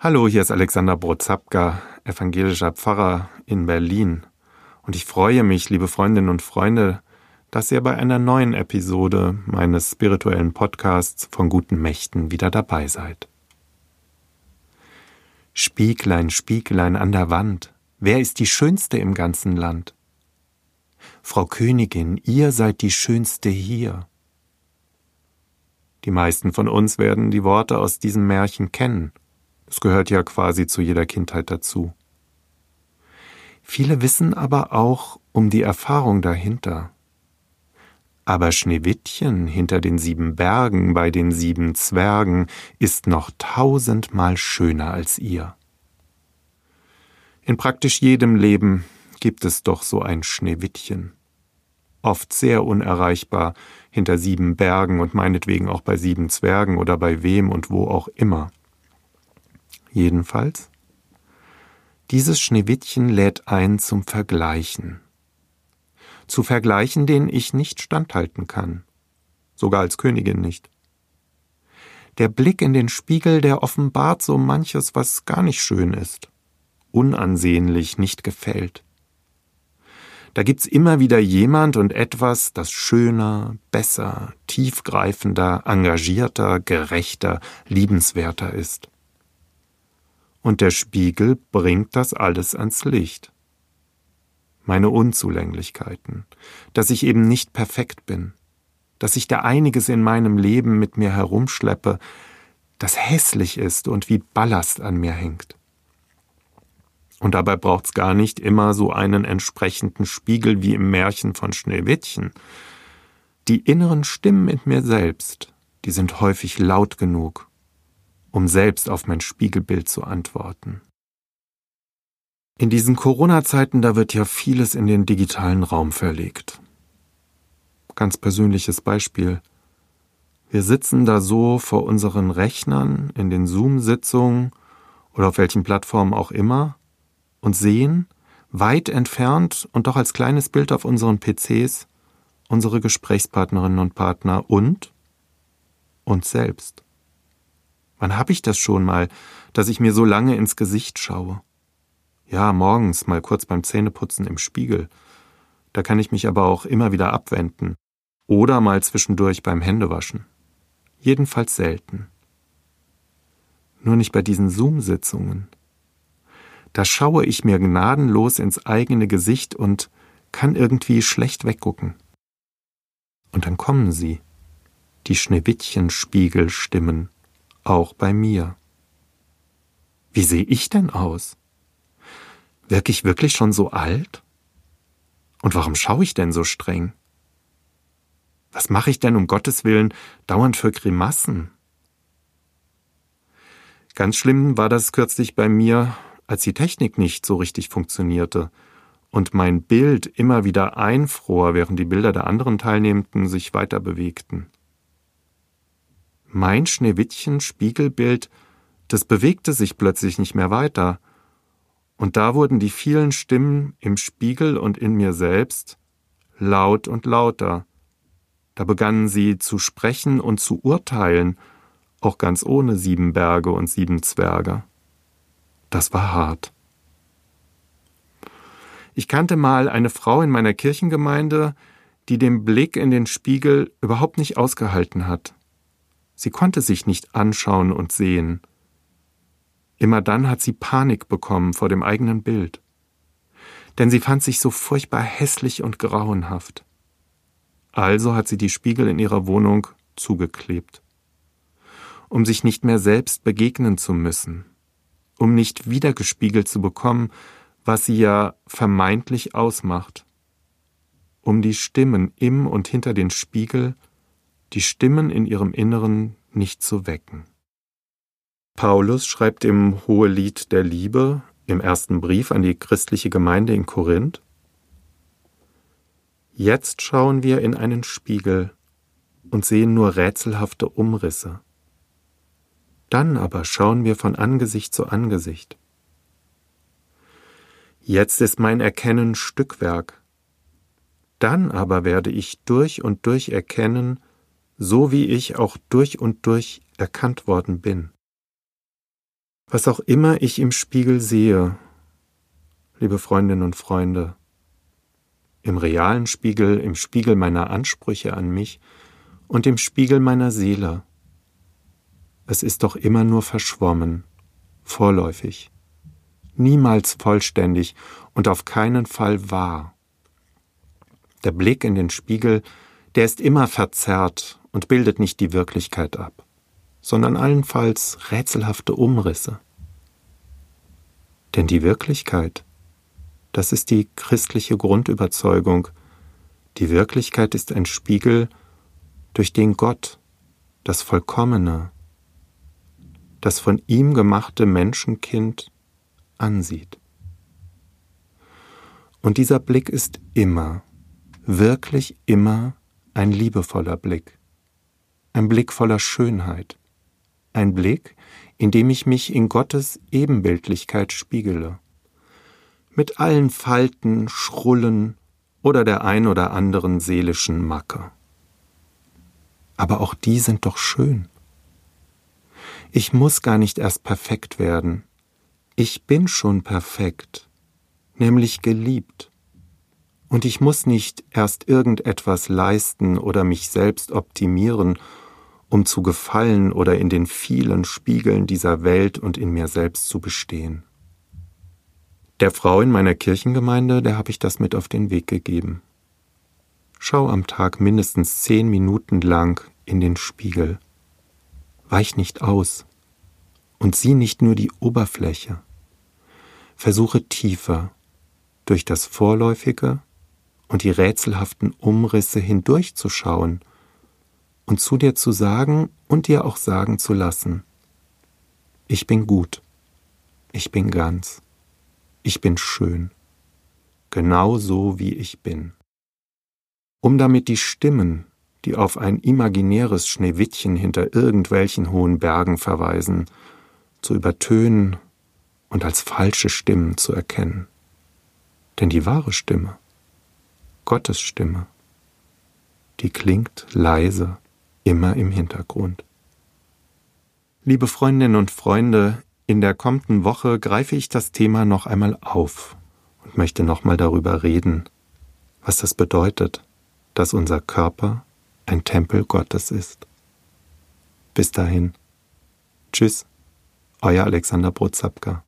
Hallo, hier ist Alexander Brozapka, evangelischer Pfarrer in Berlin. Und ich freue mich, liebe Freundinnen und Freunde, dass ihr bei einer neuen Episode meines spirituellen Podcasts von guten Mächten wieder dabei seid. Spieglein, Spieglein an der Wand, wer ist die Schönste im ganzen Land? Frau Königin, ihr seid die Schönste hier. Die meisten von uns werden die Worte aus diesem Märchen kennen es gehört ja quasi zu jeder Kindheit dazu. Viele wissen aber auch um die Erfahrung dahinter. Aber Schneewittchen hinter den sieben Bergen bei den sieben Zwergen ist noch tausendmal schöner als ihr. In praktisch jedem Leben gibt es doch so ein Schneewittchen. Oft sehr unerreichbar hinter sieben Bergen und meinetwegen auch bei sieben Zwergen oder bei wem und wo auch immer jedenfalls. Dieses Schneewittchen lädt ein zum Vergleichen. Zu Vergleichen, denen ich nicht standhalten kann, sogar als Königin nicht. Der Blick in den Spiegel, der offenbart so manches, was gar nicht schön ist, unansehnlich, nicht gefällt. Da gibt's immer wieder jemand und etwas, das schöner, besser, tiefgreifender, engagierter, gerechter, liebenswerter ist und der Spiegel bringt das alles ans Licht. Meine Unzulänglichkeiten, dass ich eben nicht perfekt bin, dass ich da einiges in meinem Leben mit mir herumschleppe, das hässlich ist und wie Ballast an mir hängt. Und dabei braucht's gar nicht immer so einen entsprechenden Spiegel wie im Märchen von Schneewittchen. Die inneren Stimmen in mir selbst, die sind häufig laut genug um selbst auf mein Spiegelbild zu antworten. In diesen Corona-Zeiten, da wird ja vieles in den digitalen Raum verlegt. Ganz persönliches Beispiel. Wir sitzen da so vor unseren Rechnern in den Zoom-Sitzungen oder auf welchen Plattformen auch immer und sehen, weit entfernt und doch als kleines Bild auf unseren PCs, unsere Gesprächspartnerinnen und Partner und uns selbst. Wann hab ich das schon mal, dass ich mir so lange ins Gesicht schaue? Ja, morgens mal kurz beim Zähneputzen im Spiegel. Da kann ich mich aber auch immer wieder abwenden. Oder mal zwischendurch beim Händewaschen. Jedenfalls selten. Nur nicht bei diesen Zoom-Sitzungen. Da schaue ich mir gnadenlos ins eigene Gesicht und kann irgendwie schlecht weggucken. Und dann kommen sie, die Schneewittchen-Spiegelstimmen auch bei mir. Wie sehe ich denn aus? Wirke ich wirklich schon so alt? Und warum schaue ich denn so streng? Was mache ich denn um Gottes Willen dauernd für Grimassen? Ganz schlimm war das kürzlich bei mir, als die Technik nicht so richtig funktionierte und mein Bild immer wieder einfror, während die Bilder der anderen Teilnehmenden sich weiter bewegten. Mein Schneewittchen Spiegelbild, das bewegte sich plötzlich nicht mehr weiter. Und da wurden die vielen Stimmen im Spiegel und in mir selbst laut und lauter. Da begannen sie zu sprechen und zu urteilen, auch ganz ohne sieben Berge und sieben Zwerge. Das war hart. Ich kannte mal eine Frau in meiner Kirchengemeinde, die den Blick in den Spiegel überhaupt nicht ausgehalten hat. Sie konnte sich nicht anschauen und sehen. Immer dann hat sie Panik bekommen vor dem eigenen Bild. Denn sie fand sich so furchtbar hässlich und grauenhaft. Also hat sie die Spiegel in ihrer Wohnung zugeklebt. Um sich nicht mehr selbst begegnen zu müssen. Um nicht wiedergespiegelt zu bekommen, was sie ja vermeintlich ausmacht. Um die Stimmen im und hinter den Spiegel die Stimmen in ihrem Inneren nicht zu wecken. Paulus schreibt im Hohelied der Liebe im ersten Brief an die christliche Gemeinde in Korinth Jetzt schauen wir in einen Spiegel und sehen nur rätselhafte Umrisse. Dann aber schauen wir von Angesicht zu Angesicht. Jetzt ist mein Erkennen Stückwerk. Dann aber werde ich durch und durch erkennen, so wie ich auch durch und durch erkannt worden bin. Was auch immer ich im Spiegel sehe, liebe Freundinnen und Freunde, im realen Spiegel, im Spiegel meiner Ansprüche an mich und im Spiegel meiner Seele, es ist doch immer nur verschwommen, vorläufig, niemals vollständig und auf keinen Fall wahr. Der Blick in den Spiegel, der ist immer verzerrt und bildet nicht die Wirklichkeit ab, sondern allenfalls rätselhafte Umrisse. Denn die Wirklichkeit, das ist die christliche Grundüberzeugung, die Wirklichkeit ist ein Spiegel, durch den Gott, das Vollkommene, das von ihm gemachte Menschenkind ansieht. Und dieser Blick ist immer, wirklich immer ein liebevoller Blick, ein Blick voller Schönheit, ein Blick, in dem ich mich in Gottes Ebenbildlichkeit spiegele, mit allen Falten, Schrullen oder der ein oder anderen seelischen Macke. Aber auch die sind doch schön. Ich muss gar nicht erst perfekt werden. Ich bin schon perfekt, nämlich geliebt. Und ich muss nicht erst irgendetwas leisten oder mich selbst optimieren, um zu gefallen oder in den vielen Spiegeln dieser Welt und in mir selbst zu bestehen. Der Frau in meiner Kirchengemeinde, der habe ich das mit auf den Weg gegeben. Schau am Tag mindestens zehn Minuten lang in den Spiegel weich nicht aus und sieh nicht nur die Oberfläche. Versuche tiefer durch das Vorläufige und die rätselhaften Umrisse hindurchzuschauen und zu dir zu sagen und dir auch sagen zu lassen, ich bin gut, ich bin ganz, ich bin schön, genau so wie ich bin. Um damit die Stimmen, die auf ein imaginäres Schneewittchen hinter irgendwelchen hohen Bergen verweisen, zu übertönen und als falsche Stimmen zu erkennen. Denn die wahre Stimme, Gottes Stimme, die klingt leise immer im Hintergrund. Liebe Freundinnen und Freunde, in der kommenden Woche greife ich das Thema noch einmal auf und möchte nochmal darüber reden, was das bedeutet, dass unser Körper ein Tempel Gottes ist. Bis dahin. Tschüss, euer Alexander Brotzapka.